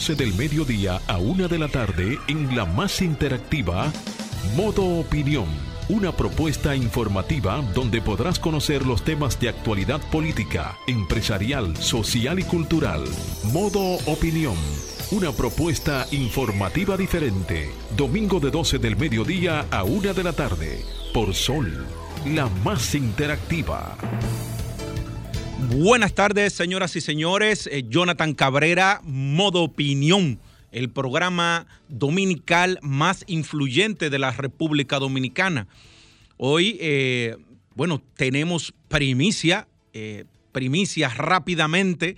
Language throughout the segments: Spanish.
12 del mediodía a 1 de la tarde en la más interactiva Modo Opinión. Una propuesta informativa donde podrás conocer los temas de actualidad política, empresarial, social y cultural. Modo Opinión. Una propuesta informativa diferente. Domingo de 12 del mediodía a 1 de la tarde. Por Sol, la más interactiva. Buenas tardes, señoras y señores. Eh, Jonathan Cabrera, Modo Opinión, el programa dominical más influyente de la República Dominicana. Hoy, eh, bueno, tenemos primicia, eh, primicia rápidamente.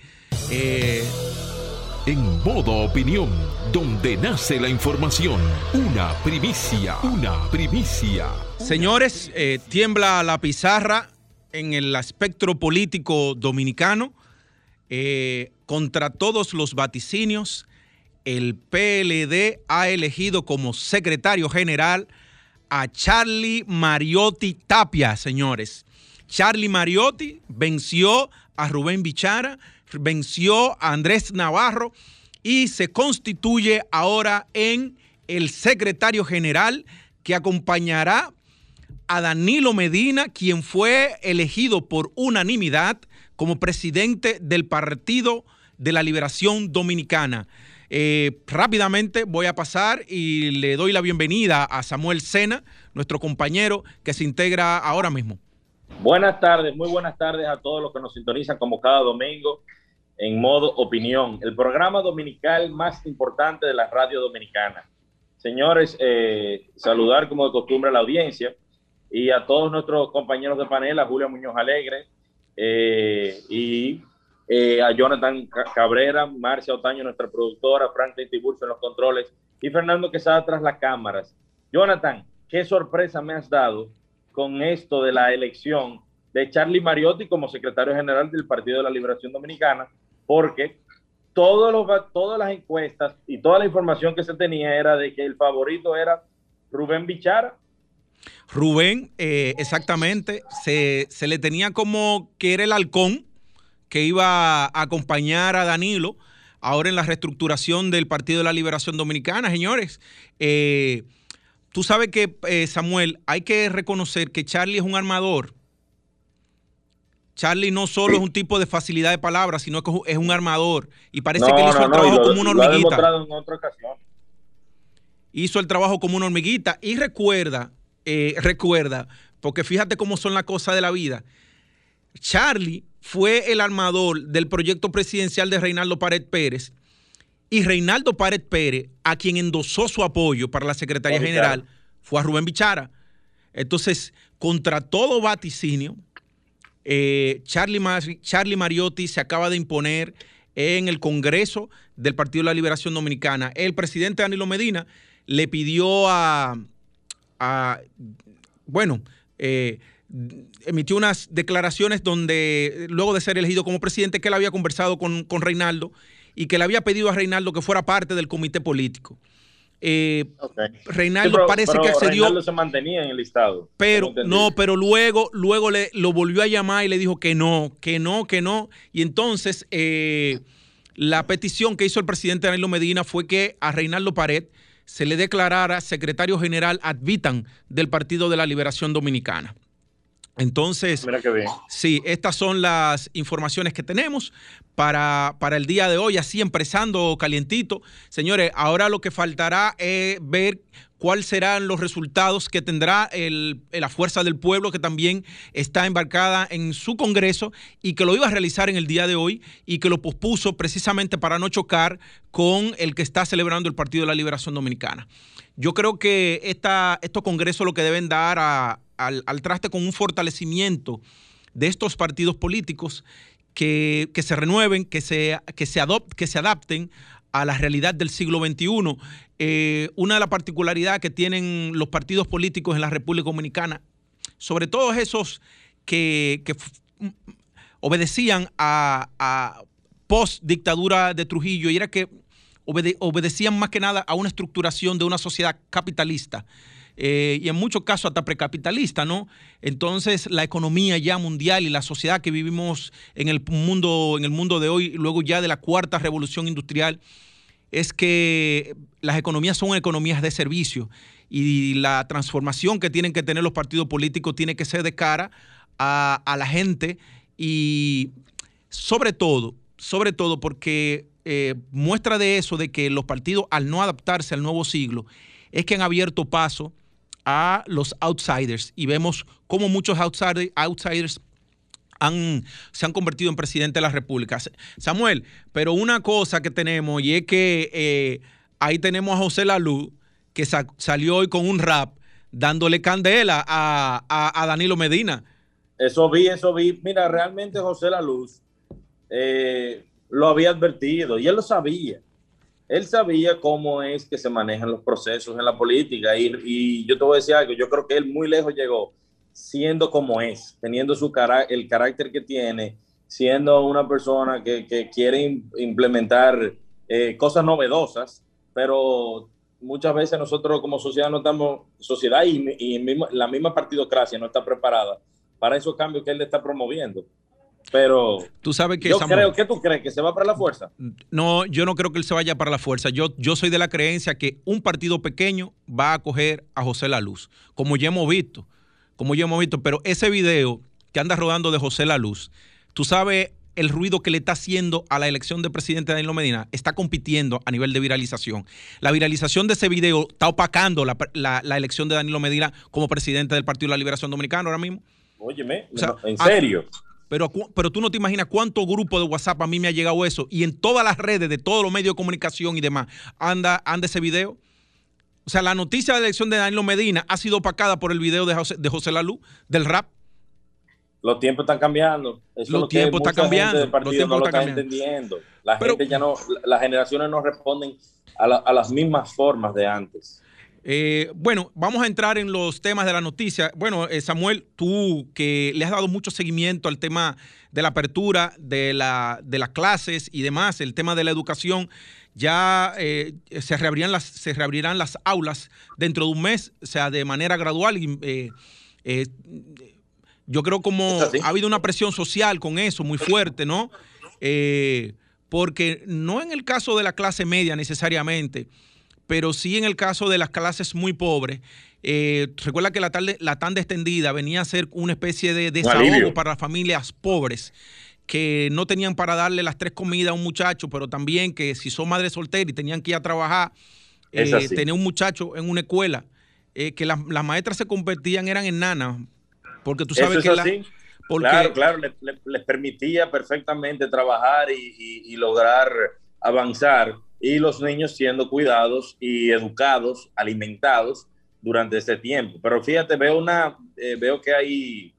en Modo Opinión, donde nace la información, una primicia, una primicia. Señores, tiembla la pizarra en el espectro político dominicano, eh, contra todos los vaticinios, el PLD ha elegido como secretario general a Charlie Mariotti Tapia, señores. Charlie Mariotti venció a Rubén Bichara, venció a Andrés Navarro y se constituye ahora en el secretario general que acompañará a Danilo Medina, quien fue elegido por unanimidad como presidente del Partido de la Liberación Dominicana. Eh, rápidamente voy a pasar y le doy la bienvenida a Samuel Sena, nuestro compañero que se integra ahora mismo. Buenas tardes, muy buenas tardes a todos los que nos sintonizan como cada domingo en modo opinión, el programa dominical más importante de la radio dominicana. Señores, eh, saludar como de costumbre a la audiencia y a todos nuestros compañeros de panel, a Julio Muñoz Alegre eh, y eh, a Jonathan Cabrera, Marcia Otaño, nuestra productora, Franklin Tiburcio en los controles y Fernando Quesada tras las cámaras. Jonathan, qué sorpresa me has dado con esto de la elección de Charlie Mariotti como secretario general del Partido de la Liberación Dominicana, porque todos los, todas las encuestas y toda la información que se tenía era de que el favorito era Rubén Bichara Rubén, eh, exactamente, se, le tenía como que era el halcón que iba a acompañar a Danilo ahora en la reestructuración del Partido de la Liberación Dominicana, señores. Eh, tú sabes que, eh, Samuel, hay que reconocer que Charlie es un armador. Charlie no solo es un tipo de facilidad de palabras, sino que es un armador. Y parece que él hizo el trabajo como una hormiguita. Hizo el trabajo como una hormiguita. Y recuerda, eh, recuerda, porque fíjate cómo son las cosas de la vida. Charlie fue el armador del proyecto presidencial de Reinaldo Pared Pérez y Reinaldo Pared Pérez, a quien endosó su apoyo para la Secretaría General, fue a Rubén Bichara. Entonces, contra todo vaticinio, eh, Charlie, Charlie Mariotti se acaba de imponer en el Congreso del Partido de la Liberación Dominicana. El presidente Danilo Medina le pidió a, bueno, eh, emitió unas declaraciones donde, luego de ser elegido como presidente, que él había conversado con, Reinaldo y que le había pedido a Reinaldo que fuera parte del comité político. Eh, Reinaldo parece que accedió. Reinaldo se mantenía en el listado. Pero no, pero luego, luego le, lo volvió a llamar y le dijo que no, que no, que no. Y entonces eh, la petición que hizo el presidente Danilo Medina fue que a Reinaldo Pared se le declarara secretario general ad vitam del Partido de la Liberación Dominicana. Entonces, sí, estas son las informaciones que tenemos para, para, el día de hoy, así empezando calientito. Señores, ahora lo que faltará es ver cuáles serán los resultados que tendrá la Fuerza del Pueblo, que también está embarcada en su Congreso y que lo iba a realizar en el día de hoy y que lo pospuso precisamente para no chocar con el que está celebrando el Partido de la Liberación Dominicana. Yo creo que esta, estos congresos lo que deben dar al, traste con un fortalecimiento de estos partidos políticos que, se renueven, que se, que se, que se adapten a la realidad del siglo XXI. Eh, una de las particularidades que tienen los partidos políticos en la República Dominicana, sobre todo esos que, obedecían a, post-dictadura de Trujillo, y era que obedecían más que nada a una estructuración de una sociedad capitalista. Eh, y en muchos casos hasta precapitalista, ¿no? Entonces la economía ya mundial y la sociedad que vivimos en el mundo, en el mundo de hoy, luego ya de la cuarta revolución industrial, es que las economías son economías de servicio y la transformación que tienen que tener los partidos políticos tiene que ser de cara a, la gente y sobre todo, sobre todo porque eh, muestra de eso, de que los partidos al no adaptarse al nuevo siglo, es que han abierto paso a los outsiders y vemos cómo muchos outsiders, se han convertido en presidente de la República. Samuel, pero una cosa que tenemos y es que eh, ahí tenemos a José Lalú, que salió hoy con un rap dándole candela a, Danilo Medina. Eso vi, eso vi. Mira, realmente José La Luz eh, lo había advertido y él lo sabía. Él sabía cómo es que se manejan los procesos en la política y, yo te voy a decir algo, yo creo que él muy lejos llegó siendo como es, teniendo su el carácter que tiene, siendo una persona que, quiere implementar eh, cosas novedosas, pero muchas veces nosotros como sociedad no estamos, sociedad y, la misma partidocracia no está preparada para esos cambios que él está promoviendo. Pero tú sabes que yo creo que tú crees que se va para la fuerza. No, yo no creo que él se vaya para la fuerza. Yo, yo soy de la creencia que un partido pequeño va a acoger a José La Luz, como ya hemos visto, como ya hemos visto. Pero ese video que anda rodando de José La Luz, tú sabes el ruido que le está haciendo a la elección de presidente Danilo Medina está compitiendo a nivel de viralización. La viralización de ese video está opacando la, elección de Danilo Medina como presidente del Partido de la Liberación Dominicana ahora mismo. Óyeme, ¿en serio? Pero, pero tú no te imaginas cuánto grupo de WhatsApp a mí me ha llegado eso y en todas las redes de todos los medios de comunicación y demás anda, anda ese video. O sea, la noticia de la elección de Danilo Medina ha sido opacada por el video de José, de José Lalú, del rap los tiempos están cambiando. los tiempos están cambiando. Los tiempos no están entendiendo. La gente ya no, las generaciones no responden a, las mismas formas de antes. Eh, bueno, vamos a entrar en los temas de la noticia. Bueno, eh, Samuel, tú que le has dado mucho seguimiento al tema de la apertura de, la, de las clases y demás, el tema de la educación, ya eh, se, reabrirán las, se reabrirán las aulas dentro de un mes, o sea, de manera gradual. Y, yo creo como ha habido una presión social con eso muy fuerte, ¿no? Porque no en el caso de la clase media necesariamente, pero sí en el caso de las clases muy pobres. Eh, recuerda que la, tarde, la tanda extendida venía a ser una especie de desahogo para las familias pobres que no tenían para darle las tres comidas a un muchacho, pero también que si son madres solteras y tenían que ir a trabajar, eh, tener un muchacho en una escuela, que las, las maestras se convertían, eran enanas, porque tú sabes que así. Claro, claro, les, permitía perfectamente trabajar y, lograr avanzar y los niños siendo cuidados y educados, alimentados durante ese tiempo. Pero fíjate, veo, una, eh, veo que hay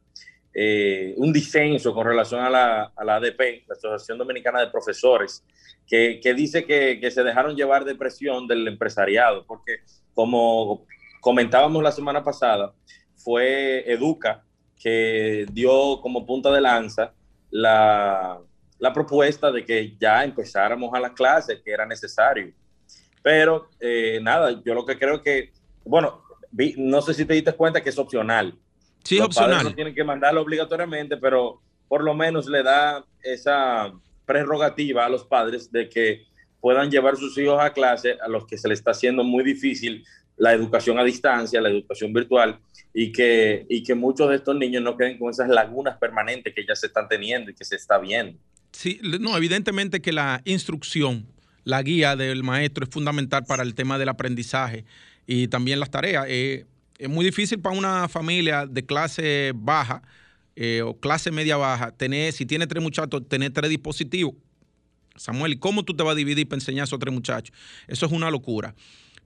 eh, un disenso con relación a la, a la ADP, la Asociación Dominicana de Profesores, que, que dice que, que, se dejaron llevar de presión del empresariado, porque como comentábamos la semana pasada, fue Educa que dio como punta de lanza la, propuesta de que ya empezáramos a las clases, que era necesario. Pero eh, nada, yo lo que creo que, bueno, no sé si te diste cuenta que es opcional. Sí, es opcional. no tienen que mandarlo obligatoriamente, pero por lo menos le da esa prerrogativa a los padres de que puedan llevar sus hijos a clase a los que se les está haciendo muy difícil la educación a distancia, la educación virtual, y que, y que muchos de estos niños no queden con esas lagunas permanentes que ya se están teniendo y que se está viendo. Sí, no, evidentemente que la instrucción, la guía del maestro es fundamental para el tema del aprendizaje y también las tareas. Eh, es muy difícil para una familia de clase baja eh, o clase media baja tener, si tiene tres muchachos, tener tres dispositivos. Samuel, ¿y cómo tú te vas a dividir para enseñar a esos tres muchachos? Eso es una locura.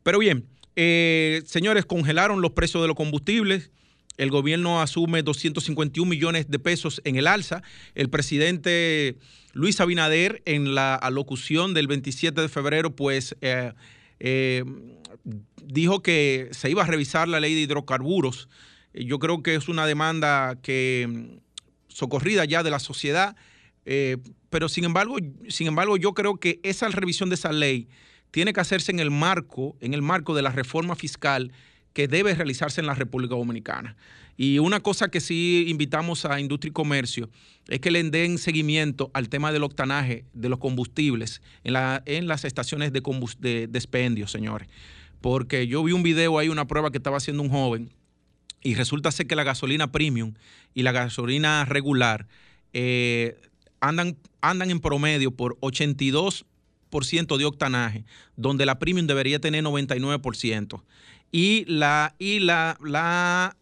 Pero bien, eh, señores, congelaron los precios de los combustibles. El gobierno asume 251 millones de pesos en el alza. El presidente Luis Abinader, en la alocución del 27 de febrero, pues eh, eh, dijo que se iba a revisar la ley de hidrocarburos. Yo creo que es una demanda que mm, socorrida ya de la sociedad, pero sin embargo, sin embargo, yo creo que esa revisión de esa ley tiene que hacerse en el marco, en el marco de la reforma fiscal que debe realizarse en la República Dominicana. Y una cosa que sí invitamos a Industria y Comercio es que le den seguimiento al tema del octanaje de los combustibles en, la, en las estaciones de, de, señores. Porque yo vi un video ahí, una prueba que estaba haciendo un joven, y resulta ser que la gasolina premium y la gasolina regular eh, andan, andan en promedio por 82% de octanaje, donde la premium debería tener 99%. Y la, y la, la,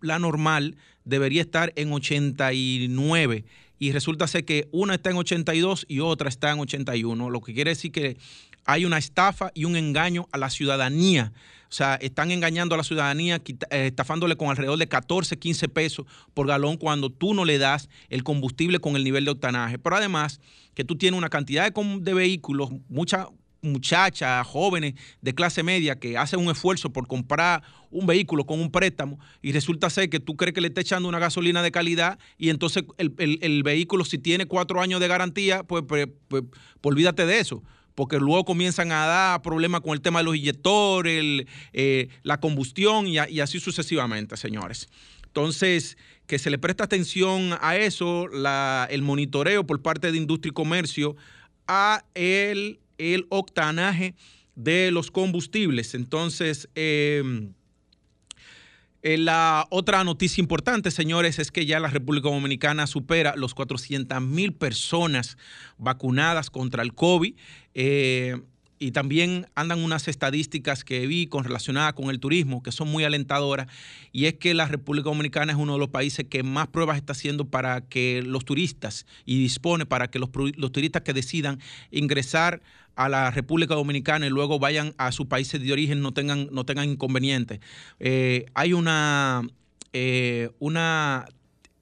la normal debería estar en 89 y resulta ser que una está en 82 y otra está en 81, lo que quiere decir que hay una estafa y un engaño a la ciudadanía. O sea, están engañando a la ciudadanía, eh, estafándole con alrededor de 14, 15 pesos por galón cuando tú no le das el combustible con el nivel de octanaje. Pero además que tú tienes una cantidad de, de vehículos, mucha, muchachas, jóvenes de clase media que hacen un esfuerzo por comprar un vehículo con un préstamo y resulta ser que tú crees que le está echando una gasolina de calidad y entonces el, vehículo si tiene cuatro años de garantía, pues, pues, pues, pues, olvídate de eso porque luego comienzan a dar problemas con el tema de los inyectores, eh, la combustión y, así sucesivamente, señores. Entonces, que se le presta atención a eso, el monitoreo por parte de Industria y Comercio a el el octanaje de los combustibles. Entonces, em, eh, la otra noticia importante, señores, es que ya la República Dominicana supera los 400 mil personas vacunadas contra el COVID. Eh, y también andan unas estadísticas que vi con relacionadas con el turismo que son muy alentadoras y es que la República Dominicana es uno de los países que más pruebas está haciendo para que los turistas y dispone para que los, turistas que decidan ingresar a la República Dominicana y luego vayan a sus países de origen no tengan, no tengan inconvenientes. Eh, hay una, eh, una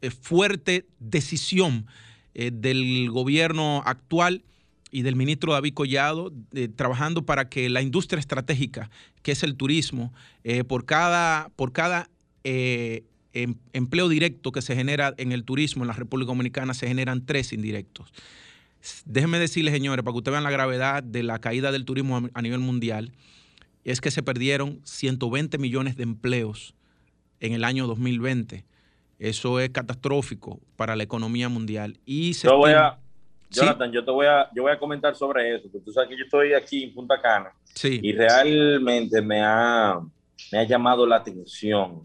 eh, fuerte decisión del gobierno actual y del ministro David Collado, eh, trabajando para que la industria estratégica, que es el turismo, eh, por cada, por cada eh, em, empleo directo que se genera en el turismo en la República Dominicana, se generan tres indirectos. Déjenme decirles, señores, para que ustedes vean la gravedad de la caída del turismo a nivel mundial, es que se perdieron 120 millones de empleos en el año 2020. Eso es catastrófico para la economía mundial. Y se voy a, Jonathan, yo te voy a, yo voy a comentar sobre eso, porque tú sabes que yo estoy aquí en Punta Cana y realmente me ha, me ha llamado la atención.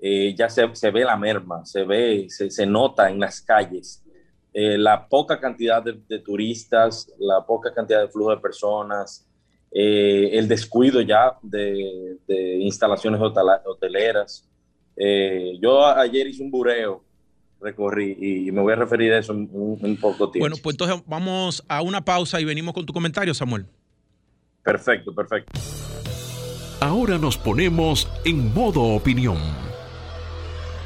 Eh, ya se, se, ve la merma, se ve, se, se nota en las calles eh, la poca cantidad de, turistas, la poca cantidad de flujo de personas, eh, el descuido ya de, de instalaciones hoteleras. yo ayer hice un bureo recorrí y me voy a referir a eso en un, poco tiempo. Bueno, pues entonces vamos a una pausa y venimos con tu comentario, Samuel. Perfecto, perfecto. Ahora nos ponemos en modo opinión.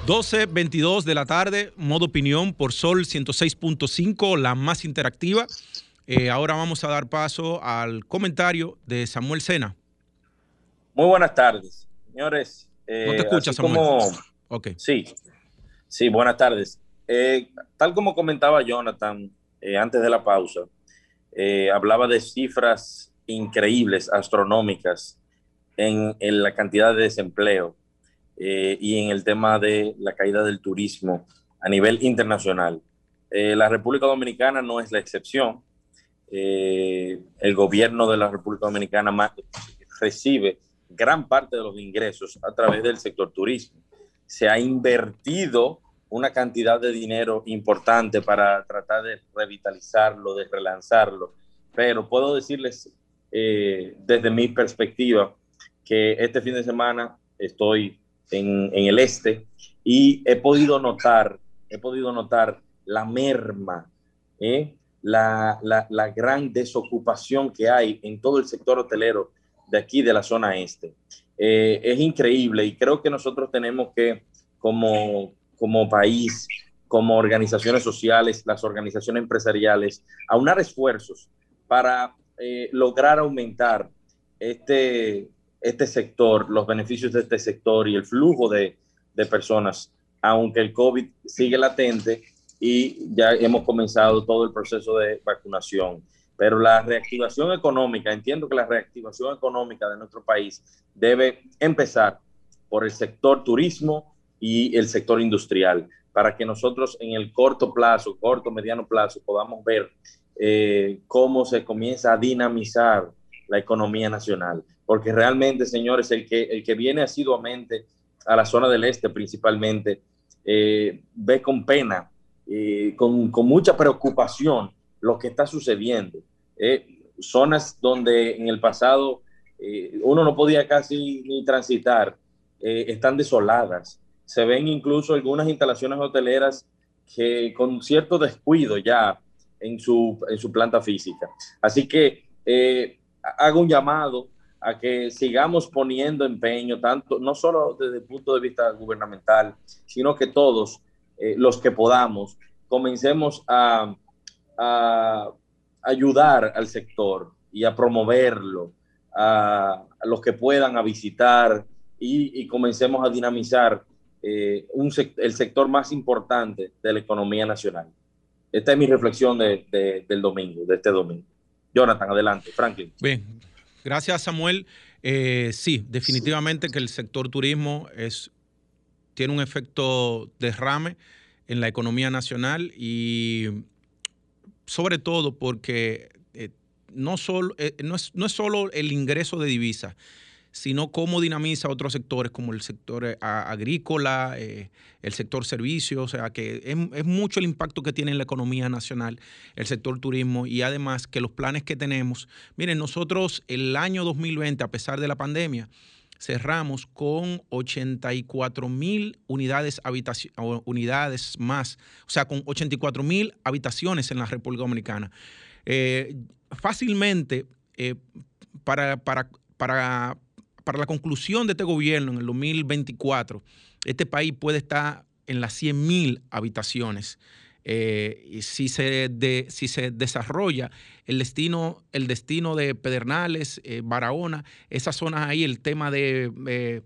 12.22 de la tarde, modo opinión por Sol 106.5, la más interactiva. Eh, ahora vamos a dar paso al comentario de Samuel Sena. Muy buenas tardes, señores. Eh, no te escuchas, Samuel. Ok. Sí, Sí, buenas tardes. Eh, tal como comentaba Jonathan eh, antes de la pausa, eh, hablaba de cifras increíbles, astronómicas, en, la cantidad de desempleo y en el tema de la caída del turismo a nivel internacional. la República Dominicana no es la excepción. el gobierno de la República Dominicana recibe gran parte de los ingresos a través del sector turismo se ha invertido una cantidad de dinero importante para tratar de revitalizarlo, de relanzarlo. Pero puedo decirles eh, desde mi perspectiva que este fin de semana estoy en, el este y he podido notar, he podido notar la merma, ¿eh? la, gran desocupación que hay en todo el sector hotelero de aquí, de la zona este. Eh, es increíble y creo que nosotros tenemos que, como, como país, como organizaciones sociales, las organizaciones empresariales, aunar esfuerzos para eh, lograr aumentar este, este sector, los beneficios de este sector y el flujo de, de personas, aunque el COVID sigue latente y ya hemos comenzado todo el proceso de vacunación. Pero la reactivación económica, entiendo que la reactivación económica de nuestro país debe empezar por el sector turismo y el sector industrial, para que nosotros en el corto plazo, corto, mediano plazo, podamos ver eh, cómo se comienza a dinamizar la economía nacional. Porque realmente, señores, el que, el que viene asiduamente a la zona del este principalmente, eh, ve con pena, eh, con, con, mucha preocupación lo que está sucediendo. zonas donde en el pasado uno no podía casi ni transitar, están desoladas. Se ven incluso algunas instalaciones hoteleras que con cierto descuido ya en su, en su planta física. Así que eh, hago un llamado a que sigamos poniendo empeño, tanto, no solo desde el punto de vista gubernamental, sino que todos eh, los que podamos comencemos a, ayudar al sector y a promoverlo, a, los que puedan a visitar y comencemos a dinamizar eh, un, el sector más importante de la economía nacional. Esta es mi reflexión de, del domingo, de este domingo. Jonathan, adelante. Franklin. Bien, gracias Samuel. Eh, sí, definitivamente que el sector turismo es, tiene un efecto derrame en la economía nacional y sobre todo porque eh, no, solo, no, es, no es solo el ingreso de divisas, sino cómo dinamiza otros sectores como el sector eh, agrícola, eh, el sector servicios, o sea que es, mucho el impacto que tiene en la economía nacional el sector turismo y además que los planes que tenemos, miren, nosotros el año 2020, a pesar de la pandemia, cerramos con 84 mil unidades, unidades más, o sea, con 84 mil habitaciones en la República Dominicana. Eh, fácilmente, para, para, para para la conclusión de este gobierno en el 2024, este país puede estar en las 100 mil habitaciones. Eh, si se, si se desarrolla el destino, el destino de Pedernales, eh, Barahona, esas zonas ahí, el tema de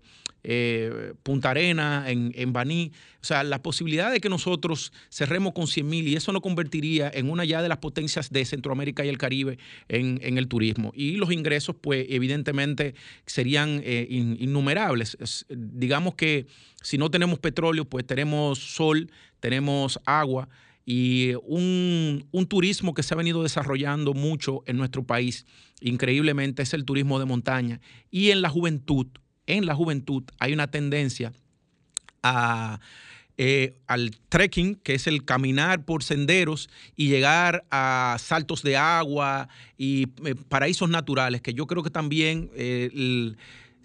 eh, Punta Arena, en, en, Baní. O sea, la posibilidad de que nosotros cerremos con 100 mil y eso nos convertiría en una ya de las potencias de Centroamérica y el Caribe en, el turismo. Y los ingresos, pues, evidentemente serían eh, innumerables. digamos que si no tenemos petróleo, pues tenemos sol, tenemos agua y un, un, turismo que se ha venido desarrollando mucho en nuestro país, increíblemente, es el turismo de montaña. Y en la juventud, en la juventud hay una tendencia eh, al trekking, que es el caminar por senderos y llegar a saltos de agua y eh, paraísos naturales, que yo creo que también eh,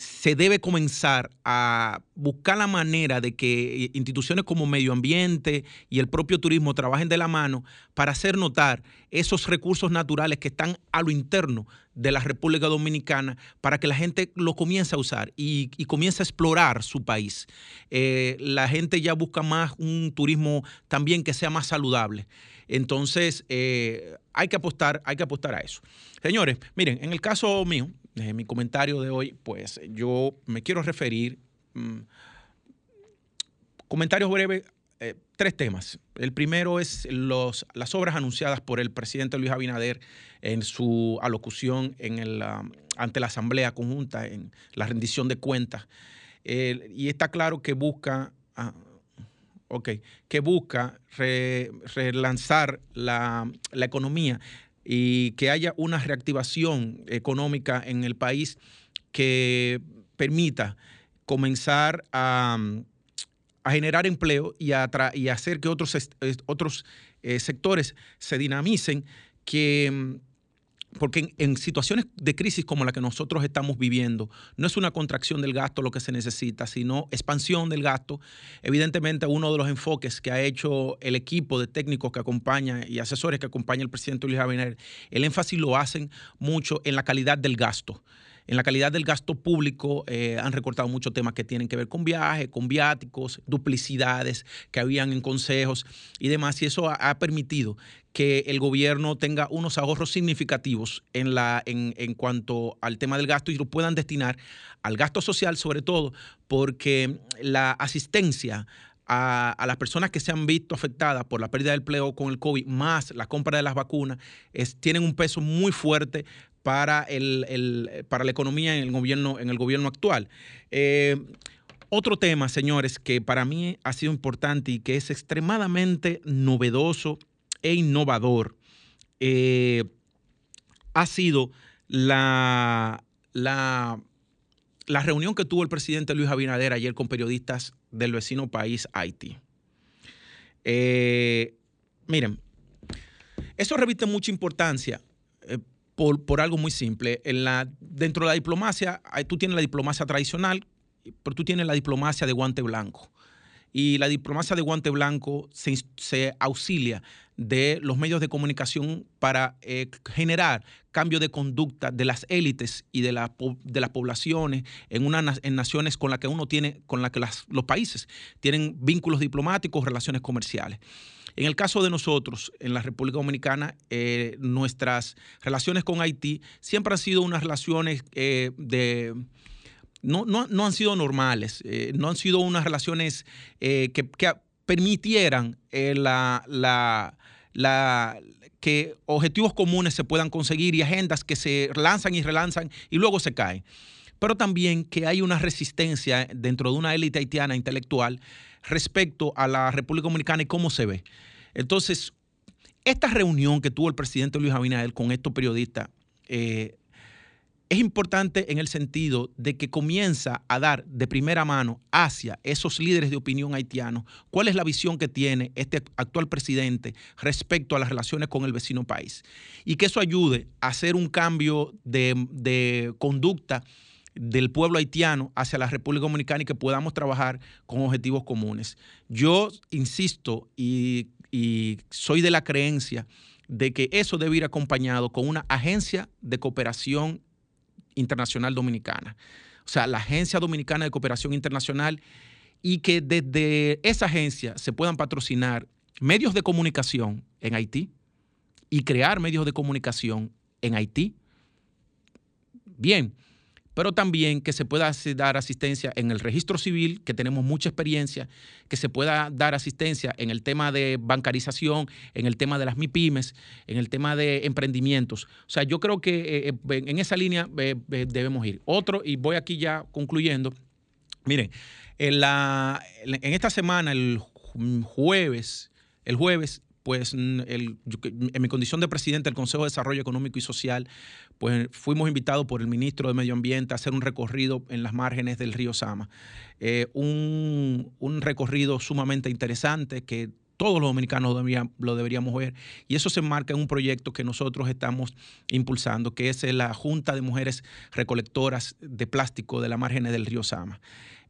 se debe comenzar a buscar la manera de que instituciones como medio ambiente y el propio turismo trabajen de la mano para hacer notar esos recursos naturales que están a lo interno de la República Dominicana para que la gente lo comience a usar y, comience a explorar su país. Eh, la gente ya busca más un turismo también que sea más saludable. Entonces, eh, hay que apostar, hay que apostar a eso. Señores, miren, en el caso mío, en mi comentario de hoy, pues yo me quiero referir, mm, comentarios breves, eh, tres temas. El primero es las obras anunciadas por el presidente Luis Abinader en su alocución um, ante la Asamblea Conjunta, en la rendición de cuentas. y está claro que busca... Ah, que busca relanzar la, la, economía y que haya una reactivación económica en el país que permita comenzar a, generar empleo y, a y hacer que otros, otros eh, sectores se dinamicen, que porque en, situaciones de crisis como la que nosotros estamos viviendo, no es una contracción del gasto lo que se necesita, sino expansión del gasto. Evidentemente, uno de los enfoques que ha hecho el equipo de técnicos que acompaña y asesores que acompaña el presidente Luis Abinader, el énfasis lo hacen mucho en la calidad del gasto. En la calidad del gasto público eh, han recortado muchos temas que tienen que ver con viajes, con viáticos, duplicidades que habían en consejos y demás. Y eso ha, permitido que el gobierno tenga unos ahorros significativos en, la, en, en cuanto al tema del gasto y lo puedan destinar al gasto social, sobre todo porque la asistencia a, las personas que se han visto afectadas por la pérdida del empleo con el COVID, más la compra de las vacunas, tienen un peso muy fuerte para, el, para la economía en el gobierno, en el gobierno actual. Eh, Otro tema, señores, que para mí ha sido importante y que es extremadamente novedoso e innovador, eh, ha sido la, la, la, reunión que tuvo el presidente Luis Abinader ayer con periodistas del vecino país Haití. Eh, miren, eso reviste mucha importancia eh, por, por, algo muy simple. En la, dentro de la diplomacia, tú tienes la diplomacia tradicional, pero tú tienes la diplomacia de guante blanco. Y la diplomacia de guante blanco se, auxilia de los medios de comunicación para eh, generar cambio de conducta de las élites y de, la, de las poblaciones en, una, en naciones con las que uno tiene, con las que los países tienen vínculos diplomáticos, relaciones comerciales. En el caso de nosotros, en la República Dominicana, eh, nuestras relaciones con Haití siempre han sido unas relaciones eh, de no, no, han sido normales, eh, no han sido unas relaciones eh, que, permitieran eh, la, la, que objetivos comunes se puedan conseguir y agendas que se lanzan y relanzan y luego se caen. Pero también que hay una resistencia dentro de una élite haitiana intelectual respecto a la República Dominicana y cómo se ve. Entonces, esta reunión que tuvo el presidente Luis Abinader con estos periodistas es importante en el sentido de que comienza a dar de primera mano hacia esos líderes de opinión haitianos cuál es la visión que tiene este actual presidente respecto a las relaciones con el vecino país y que eso ayude a hacer un cambio de, conducta del pueblo haitiano hacia la República Dominicana y que podamos trabajar con objetivos comunes. Yo insisto y, soy de la creencia de que eso debe ir acompañado con una agencia de cooperación Internacional Dominicana, o sea, la Agencia Dominicana de Cooperación Internacional, y que desde esa agencia se puedan patrocinar medios de comunicación en Haití y crear medios de comunicación en Haití. Bien, pero también que se pueda dar asistencia en el registro civil, que tenemos mucha experiencia, que se pueda dar asistencia en el tema de bancarización, en el tema de las MIPIMES, en el tema de emprendimientos. O sea, yo creo que eh, eh, en esa línea debemos ir. Otro, y voy aquí ya concluyendo, miren, en, la, en esta semana, el jueves, el jueves pues en mi condición de presidente del Consejo de Desarrollo Económico y Social, pues fuimos invitados por el ministro de Medio Ambiente a hacer un recorrido en las márgenes del río Sama. Eh, un, recorrido sumamente interesante que todos los dominicanos lo deberíamos ver. Y eso se enmarca en un proyecto que nosotros estamos impulsando, que es la Junta de Mujeres Recolectoras de Plástico de las márgenes del río Sama.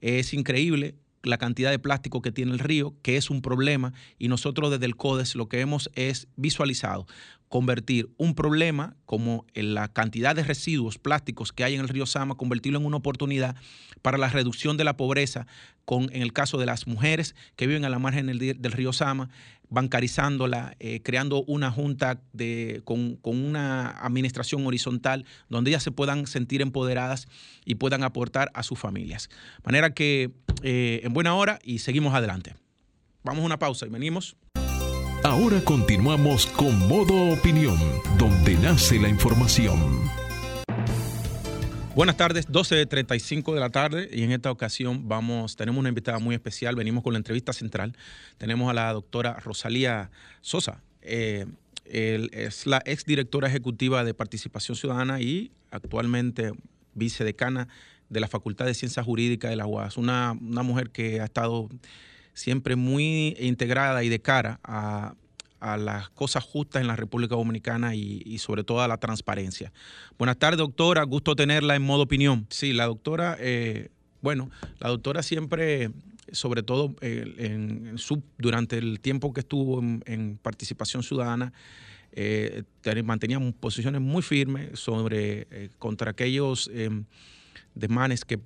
Es increíble la cantidad de plástico que tiene el río, que es un problema, y nosotros desde el CODES lo que hemos es visualizado convertir un problema como la cantidad de residuos plásticos que hay en el río Sama, convertirlo en una oportunidad para la reducción de la pobreza, con, en el caso de las mujeres que viven a la margen del, río Sama, bancarizándola, eh, creando una junta de, con, una administración horizontal donde ellas se puedan sentir empoderadas y puedan aportar a sus familias. De manera que eh, en buena hora y seguimos adelante. Vamos a una pausa y venimos. Ahora continuamos con Modo Opinión, donde nace la información. Buenas tardes, 12.35 de la tarde y en esta ocasión vamos, tenemos una invitada muy especial, venimos con la entrevista central. Tenemos a la doctora Rosalía Sosa, eh, es la exdirectora ejecutiva de Participación Ciudadana y actualmente vicedecana de la Facultad de Ciencias Jurídicas de la UAS, una, una mujer que ha estado siempre muy integrada y de cara a a las cosas justas en la República Dominicana y, sobre todo a la transparencia. Buenas tardes, doctora. Gusto tenerla en modo opinión. Sí, la doctora, eh, bueno, la doctora siempre, sobre todo eh, en, su, durante el tiempo que estuvo en, participación ciudadana, eh, mantenía posiciones muy firmes sobre contra aquellos desmanes que,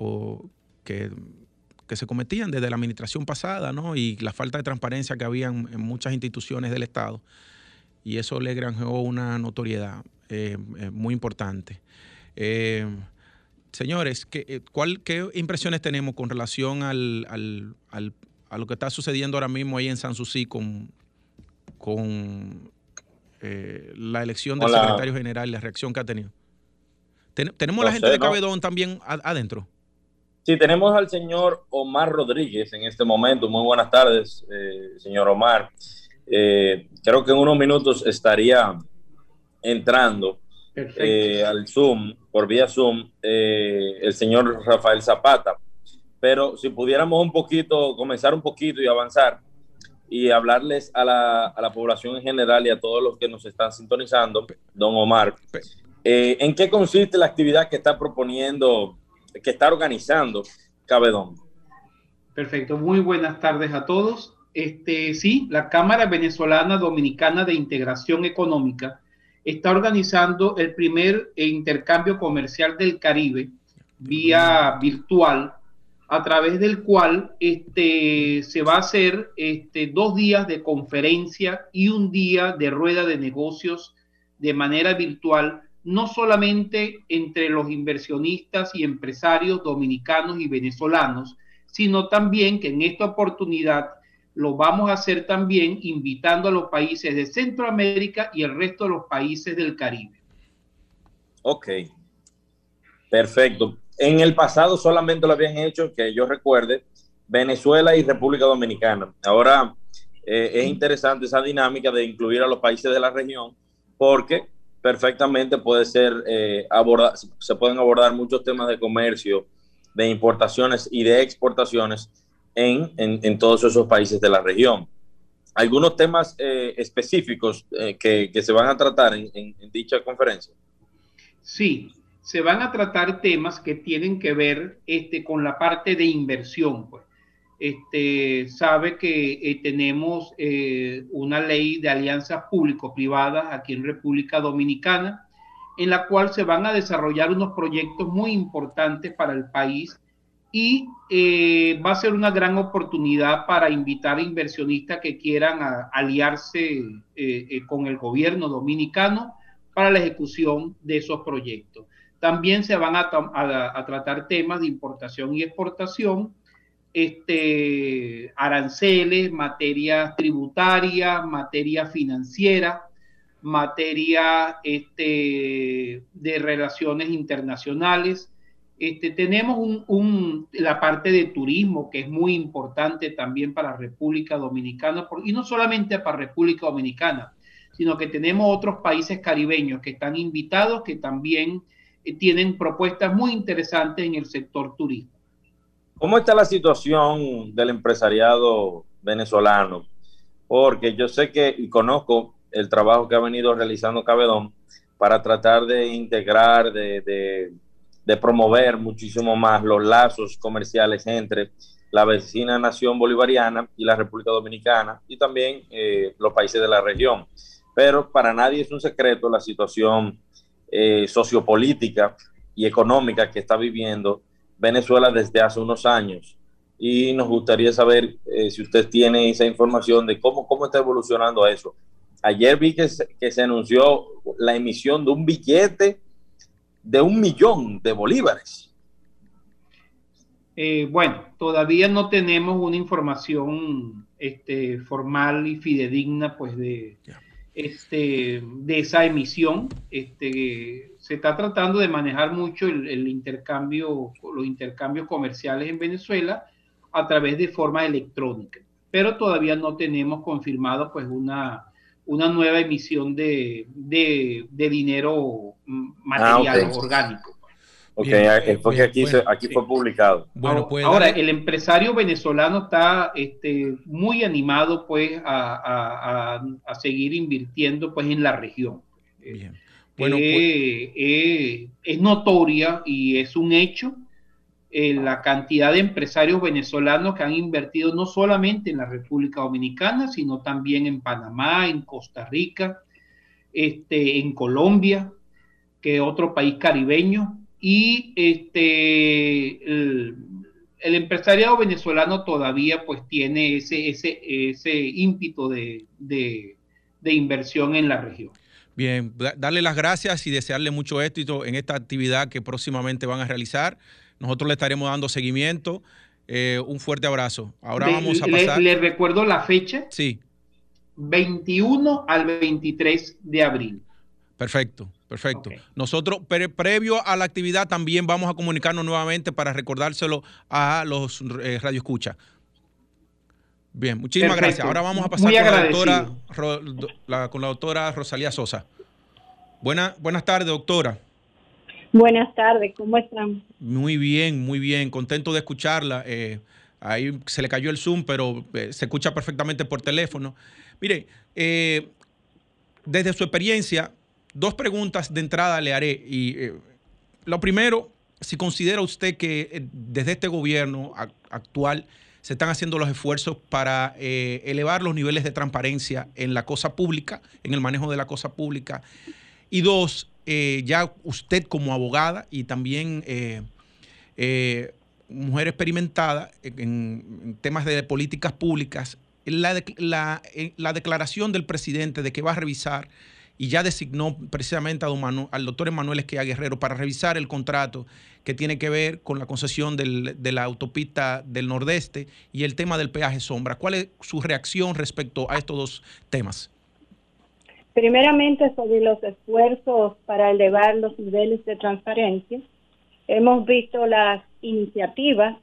que que se cometían desde la administración pasada, ¿no? Y la falta de transparencia que había en, muchas instituciones del Estado. Y eso le granjeó una notoriedad eh, eh, muy importante. Eh, señores, ¿qué, cuál, ¿qué impresiones tenemos con relación al, a lo que está sucediendo ahora mismo ahí en Sanssouci con, con la elección del secretario general y la reacción que ha tenido? ¿Tenemos la gente de Cabedón también adentro? Sí, tenemos al señor Omar Rodríguez en este momento. Muy buenas tardes, eh, señor Omar. Eh, creo que en unos minutos estaría entrando eh, al Zoom, por vía Zoom, el señor Rafael Zapata. Pero si pudiéramos un poquito, comenzar un poquito y avanzar y hablarles a la, a la población en general y a todos los que nos están sintonizando, don Omar, ¿en qué consiste la actividad que está proponiendo que está organizando Cabedón. Perfecto, muy buenas tardes a todos. Este, sí, la Cámara Venezolana Dominicana de Integración Económica está organizando el primer intercambio comercial del Caribe vía virtual, a través del cual este, se va a hacer este, dos días de conferencia y un día de rueda de negocios de manera virtual no solamente entre los inversionistas y empresarios dominicanos y venezolanos, sino también que en esta oportunidad lo vamos a hacer también invitando a los países de Centroamérica y el resto de los países del Caribe. Ok, perfecto. En el pasado solamente lo habían hecho, que yo recuerde, Venezuela y República Dominicana. Ahora eh, es interesante esa dinámica de incluir a los países de la región porque perfectamente puede ser eh, se pueden abordar muchos temas de comercio, de importaciones y de exportaciones en, en, todos esos países de la región. ¿Algunos temas eh, específicos eh, que, que, se van a tratar en, en, dicha conferencia? Sí, se van a tratar temas que tienen que ver este, con la parte de inversión. Pues este, sabe que eh, tenemos eh, una ley de alianzas público-privadas aquí en República Dominicana, en la cual se van a desarrollar unos proyectos muy importantes para el país y eh, va a ser una gran oportunidad para invitar a inversionistas que quieran aliarse con el gobierno dominicano para la ejecución de esos proyectos. También se van a tratar temas de importación y exportación este, aranceles, materia tributaria, materia financiera, materia este, de relaciones internacionales. Este, tenemos la parte de turismo que es muy importante también para República Dominicana, y no solamente para República Dominicana, sino que tenemos otros países caribeños que están invitados, que también eh, tienen propuestas muy interesantes en el sector turismo. ¿Cómo está la situación del empresariado venezolano? Porque yo sé que y conozco el trabajo que ha venido realizando Cabedón para tratar de integrar, de, promover muchísimo más los lazos comerciales entre la vecina nación bolivariana y la República Dominicana y también eh, los países de la región. Pero para nadie es un secreto la situación eh, sociopolítica y económica que está viviendo Venezuela desde hace unos años y nos gustaría saber eh, si usted tiene esa información de cómo, cómo está evolucionando eso. Ayer vi que se, que se anunció la emisión de un billete de un millón de bolívares. Eh, bueno, todavía no tenemos una información este, formal y fidedigna pues de, este, de esa emisión. Este, se está tratando de manejar mucho el, intercambio, los intercambios comerciales en Venezuela a través de forma electrónica, pero todavía no tenemos confirmado pues una, una nueva emisión de, de, dinero mm, material ah, orgánico. Ok, eh, porque aquí, aquí fue publicado. Bueno, pues, ahora, el empresario venezolano está este, muy animado pues a, a, seguir invirtiendo pues en la región. Bien. Pues eh, eh, es notoria y es un hecho eh, la cantidad de empresarios venezolanos que han invertido no solamente en la República Dominicana, sino también en Panamá, en Costa Rica, este, en Colombia, que es otro país caribeño, y este, el, empresariado venezolano todavía pues tiene ese, ese, ese ímpito de, de inversión en la región. Bien, darle las gracias y desearle mucho éxito en esta actividad que próximamente van a realizar. Nosotros le estaremos dando seguimiento. Eh, un fuerte abrazo. Ahora vamos a pasar. Le, recuerdo la fecha. Sí. 21 al 23 de abril. Perfecto. Perfecto. Nosotros, previo a la actividad, también vamos a comunicarnos nuevamente para recordárselo a los eh, Radio Escucha. Bien, muchísimas gracias. Ahora vamos a pasar con la, doctora, con la doctora Rosalía Sosa. Buena, buenas tardes, doctora. Buenas tardes, ¿cómo están? Muy bien, muy bien, contento de escucharla. Eh, ahí se le cayó el Zoom, pero eh, se escucha perfectamente por teléfono. Mire, eh, desde su experiencia, dos preguntas de entrada le haré. Y lo primero, si considera usted que desde este gobierno actual se están haciendo los esfuerzos para elevar los niveles de transparencia en la cosa pública, en el manejo de la cosa pública. Y dos, eh, ya usted como abogada y también eh, eh, mujer experimentada en, temas de políticas públicas, la, declaración del presidente de que va a revisar y ya designó precisamente al doctor Emanuel Esquia Guerrero para revisar el contrato que tiene que ver con la concesión de la autopista del Nordeste y el tema del peaje sombra. ¿Cuál es su reacción respecto a estos dos temas? Primeramente, sobre los esfuerzos para elevar los niveles de transparencia, hemos visto las iniciativas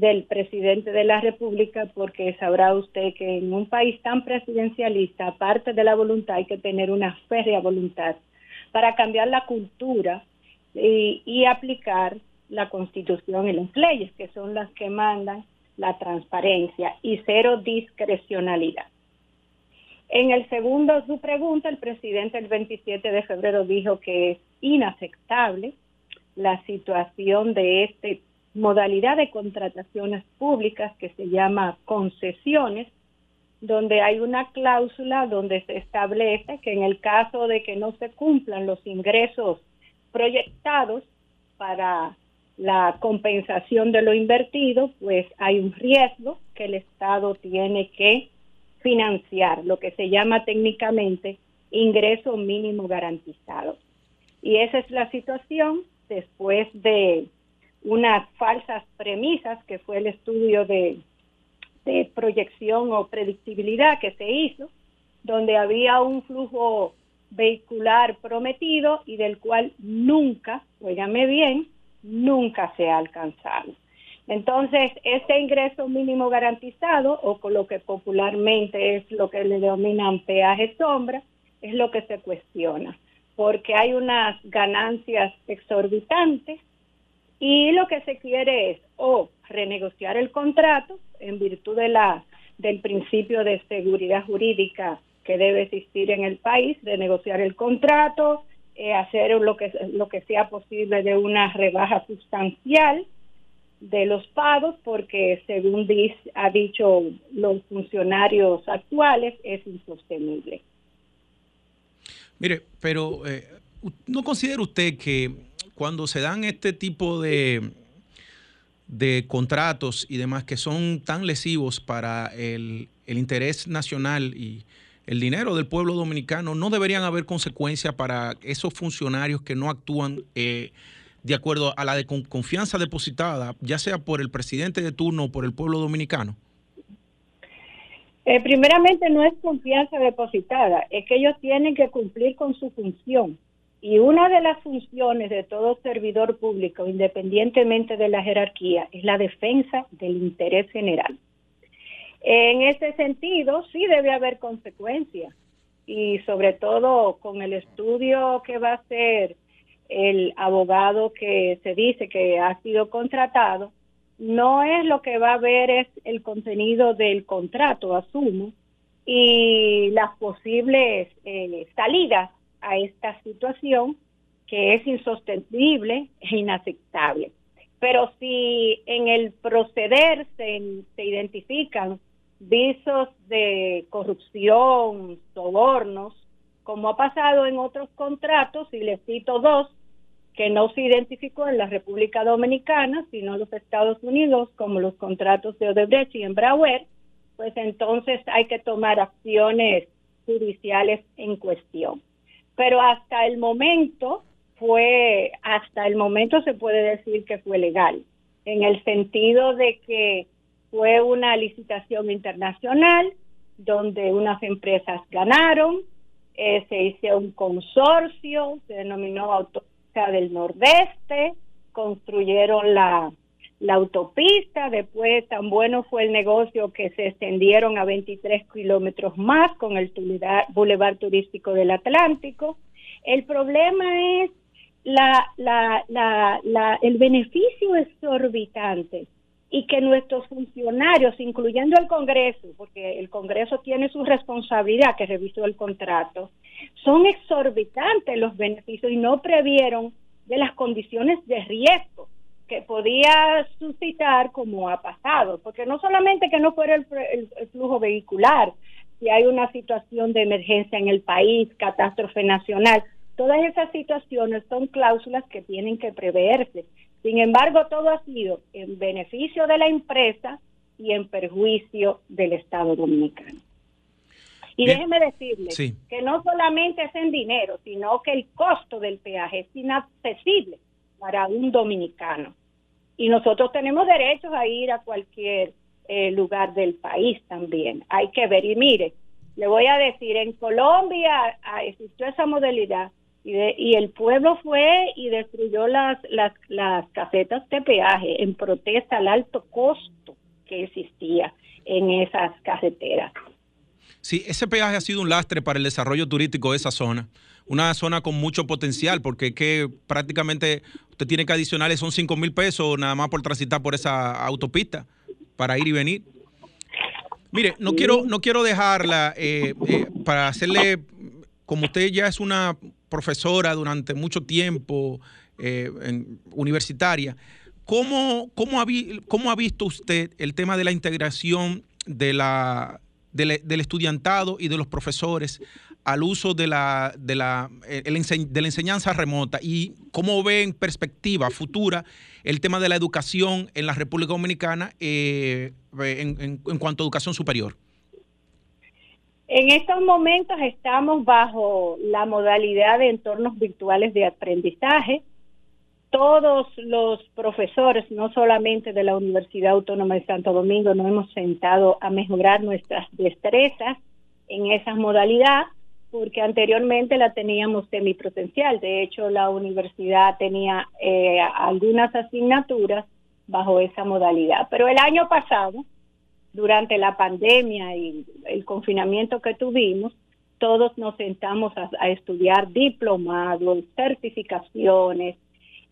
del presidente de la República, porque sabrá usted que en un país tan presidencialista, aparte de la voluntad, hay que tener una férrea voluntad para cambiar la cultura y, y aplicar la constitución y las leyes, que son las que mandan la transparencia y cero discrecionalidad. En el segundo, su pregunta, el presidente el 27 de febrero dijo que es inaceptable la situación de esta modalidad de contrataciones públicas que se llama concesiones, donde hay una cláusula donde se establece que en el caso de que no se cumplan los ingresos proyectados para la compensación de lo invertido, pues hay un riesgo que el Estado tiene que financiar lo que se llama técnicamente ingreso mínimo garantizado. Y esa es la situación después de unas falsas premisas que fue el estudio de, proyección o predictibilidad que se hizo, donde había un flujo vehicular prometido y del cual nunca, óigame bien, nunca se ha alcanzado. Entonces, este ingreso mínimo garantizado, o con lo que popularmente es lo que le denominan peaje sombra, es lo que se cuestiona, porque hay unas ganancias exorbitantes y lo que se quiere es o renegociar el contrato en virtud de la del principio de seguridad jurídica que debe existir en el país, renegociar el contrato, eh, hacer lo que lo que sea posible de una rebaja sustancial de los pagos porque según dice, ha dicho los funcionarios actuales es insostenible. Mire, pero eh, ¿no considera usted que cuando se dan este tipo de, de contratos y demás que son tan lesivos para el, el interés nacional y el dinero del pueblo dominicano, no deberían haber consecuencias para esos funcionarios que no actúan eh, de acuerdo a la confianza depositada, ya sea por el presidente de turno o por el pueblo dominicano? Eh, primeramente no es confianza depositada, es que ellos tienen que cumplir con su función. Y una de las funciones de todo servidor público, independientemente de la jerarquía, es la defensa del interés general. En ese sentido, sí debe haber consecuencias y sobre todo con el estudio que va a ser el abogado que se dice que ha sido contratado, no es lo que va a ver es el contenido del contrato, asumo, y las posibles eh, salidas a esta situación que es insostenible e inaceptable. Pero si en el proceder se, se identifican visos de corrupción, sobornos, como ha pasado en otros contratos, y les cito dos, que no se identificó en la República Dominicana, sino en los Estados Unidos, como los contratos de Odebrecht y Embraer, pues entonces hay que tomar acciones judiciales en cuestión. Pero hasta el momento fue, hasta el momento se puede decir que fue legal, en el sentido de que fue una licitación internacional donde unas empresas ganaron, eh, se hizo un consorcio, se denominó Autopista del Nordeste, construyeron la, la autopista, después tan bueno fue el negocio que se extendieron a 23 kilómetros más con el Boulevard Turístico del Atlántico. El problema es la, la, la, el beneficio exorbitante y que nuestros funcionarios, incluyendo el Congreso, porque el Congreso tiene su responsabilidad que revisó el contrato, son exorbitantes los beneficios y no previeron de las condiciones de riesgo que podía suscitar como ha pasado, porque no solamente que no fuera el, flujo vehicular, si hay una situación de emergencia en el país, catástrofe nacional, todas esas situaciones son cláusulas que tienen que preverse. Sin embargo, todo ha sido en beneficio de la empresa y en perjuicio del Estado dominicano. Y déjeme decirle que no solamente es en dinero, sino que el costo del peaje es inaccesible para un dominicano. Y nosotros tenemos derechos a ir a cualquier eh, lugar del país también. Hay que ver. Y mire, le voy a decir, en Colombia ah, existió esa modalidad y, y el pueblo fue y destruyó las, las, las casetas de peaje en protesta al alto costo que existía en esas carreteras. Sí, ese peaje ha sido un lastre para el desarrollo turístico de esa zona. Una zona con mucho potencial, porque es que prácticamente usted tiene que adicionarle son 5 mil pesos nada más por transitar por esa autopista para ir y venir. Mire, no quiero, no quiero dejarla eh, eh, para hacerle, como usted ya es una profesora durante mucho tiempo eh, universitaria, ¿cómo, cómo, ha, ¿cómo ha visto usted el tema de la integración de la del, estudiantado y de los profesores al uso de la, de la, eh, de la enseñanza remota y cómo ve en perspectiva futura el tema de la educación en la República Dominicana eh, en, en cuanto a educación superior. En estos momentos estamos bajo la modalidad de entornos virtuales de aprendizaje. Todos los profesores, no solamente de la Universidad Autónoma de Santo Domingo, nos hemos sentado a mejorar nuestras destrezas en esa modalidad porque anteriormente la teníamos semipresencial. De hecho, la universidad tenía eh, algunas asignaturas bajo esa modalidad. Pero el año pasado, durante la pandemia y el confinamiento que tuvimos, todos nos sentamos a estudiar diplomados, certificaciones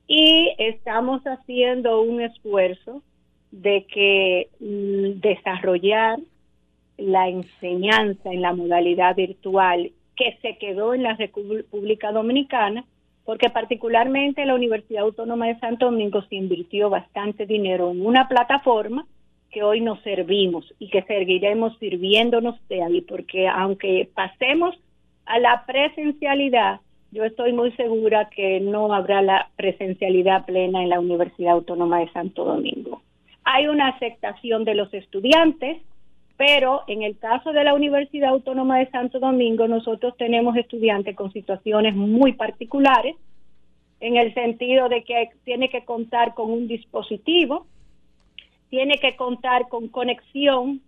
y estamos haciendo un esfuerzo de que mm, desarrollar la enseñanza en la modalidad virtual que se quedó en la República Dominicana, porque particularmente la Universidad Autónoma de Santo Domingo se invirtió bastante dinero en una plataforma que hoy nos servimos y que seguiremos sirviéndonos de ahí, porque aunque pasemos a la presencialidad, yo estoy muy segura que no habrá la presencialidad plena en la Universidad Autónoma de Santo Domingo. Hay una aceptación de los estudiantes, pero en el caso de la Universidad Autónoma de Santo Domingo, nosotros tenemos estudiantes con situaciones muy particulares, en el sentido de que tiene que contar con un dispositivo, tiene que contar con conexión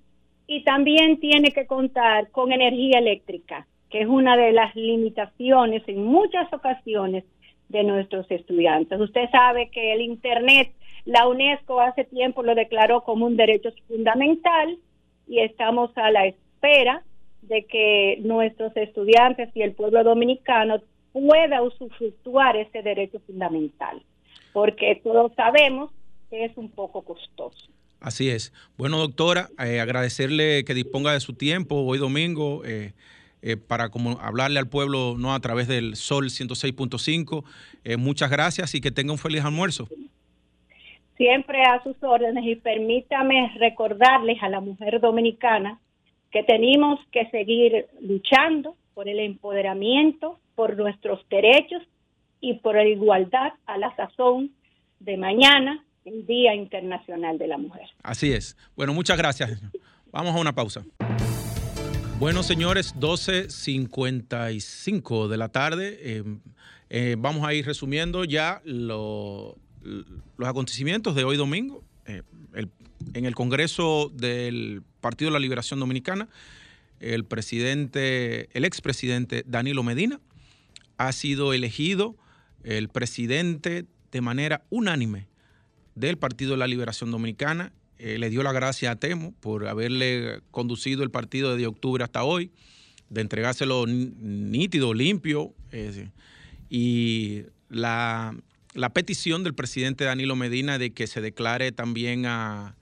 y también tiene que contar con energía eléctrica, que es una de las limitaciones en muchas ocasiones de nuestros estudiantes. Usted sabe que el Internet, la UNESCO hace tiempo lo declaró como un derecho fundamental y estamos a la espera de que nuestros estudiantes y el pueblo dominicano pueda usufructuar ese derecho fundamental, porque todos sabemos que es un poco costoso. Así es. Bueno, doctora, eh, agradecerle que disponga de su tiempo hoy domingo eh, eh, para como hablarle al pueblo no a través del Sol 106.5. muchas gracias y que tenga un feliz almuerzo siempre a sus órdenes y permítame recordarles a la mujer dominicana que tenemos que seguir luchando por el empoderamiento, por nuestros derechos y por la igualdad a la sazón de mañana, el Día Internacional de la Mujer. Así es. Bueno, muchas gracias. Vamos a una pausa. Bueno, señores, 12.55 de la tarde. Eh, eh, vamos a ir resumiendo ya lo los acontecimientos de hoy domingo eh, en el Congreso del Partido de la Liberación Dominicana. el presidente, el expresidente Danilo Medina, ha sido elegido el presidente de manera unánime del Partido de la Liberación Dominicana. Eh, le dio la gracia a Temo por haberle conducido el partido desde octubre hasta hoy, de entregárselo nítido, limpio. Eh, y la, la, petición del presidente Danilo Medina de que se declare también a,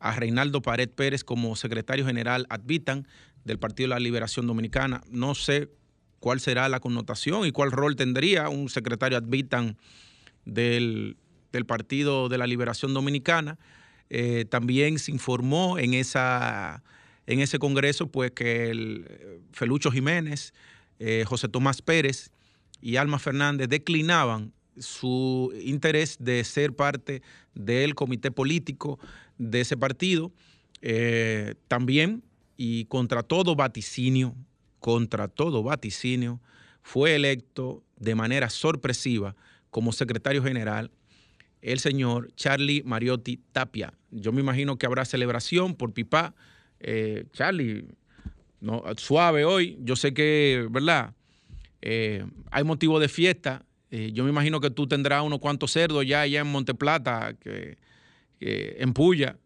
a Reinaldo Pared Pérez como secretario general advitan del Partido de la Liberación Dominicana. No sé cuál será la connotación y cuál rol tendría un secretario advitan del, Partido de la Liberación Dominicana. Eh, también se informó en, esa, en ese congreso pues, que el eh, Felucho Jiménez, eh, José Tomás Pérez y Alma Fernández declinaban su interés de ser parte del comité político de ese partido. también, y contra todo vaticinio, contra todo vaticinio, fue electo de manera sorpresiva como secretario general el señor Charlie Mariotti Tapia. Yo me imagino que habrá celebración por Pipa. Eh, Charlie, no, suave hoy. Yo sé que, ¿verdad? Eh, hay motivo de fiesta. Eh, yo me imagino que tú tendrás unos cuantos cerdos ya allá en Monteplata, en Puya.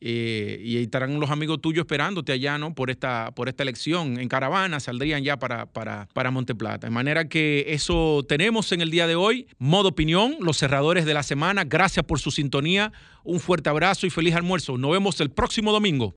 Eh, y estarán los amigos tuyos esperándote allá, ¿no? Por esta, por esta elección. En caravana saldrían ya para, para, para Monteplata. De manera que eso tenemos en el día de hoy. Modo opinión, los cerradores de la semana. Gracias por su sintonía. Un fuerte abrazo y feliz almuerzo. Nos vemos el próximo domingo.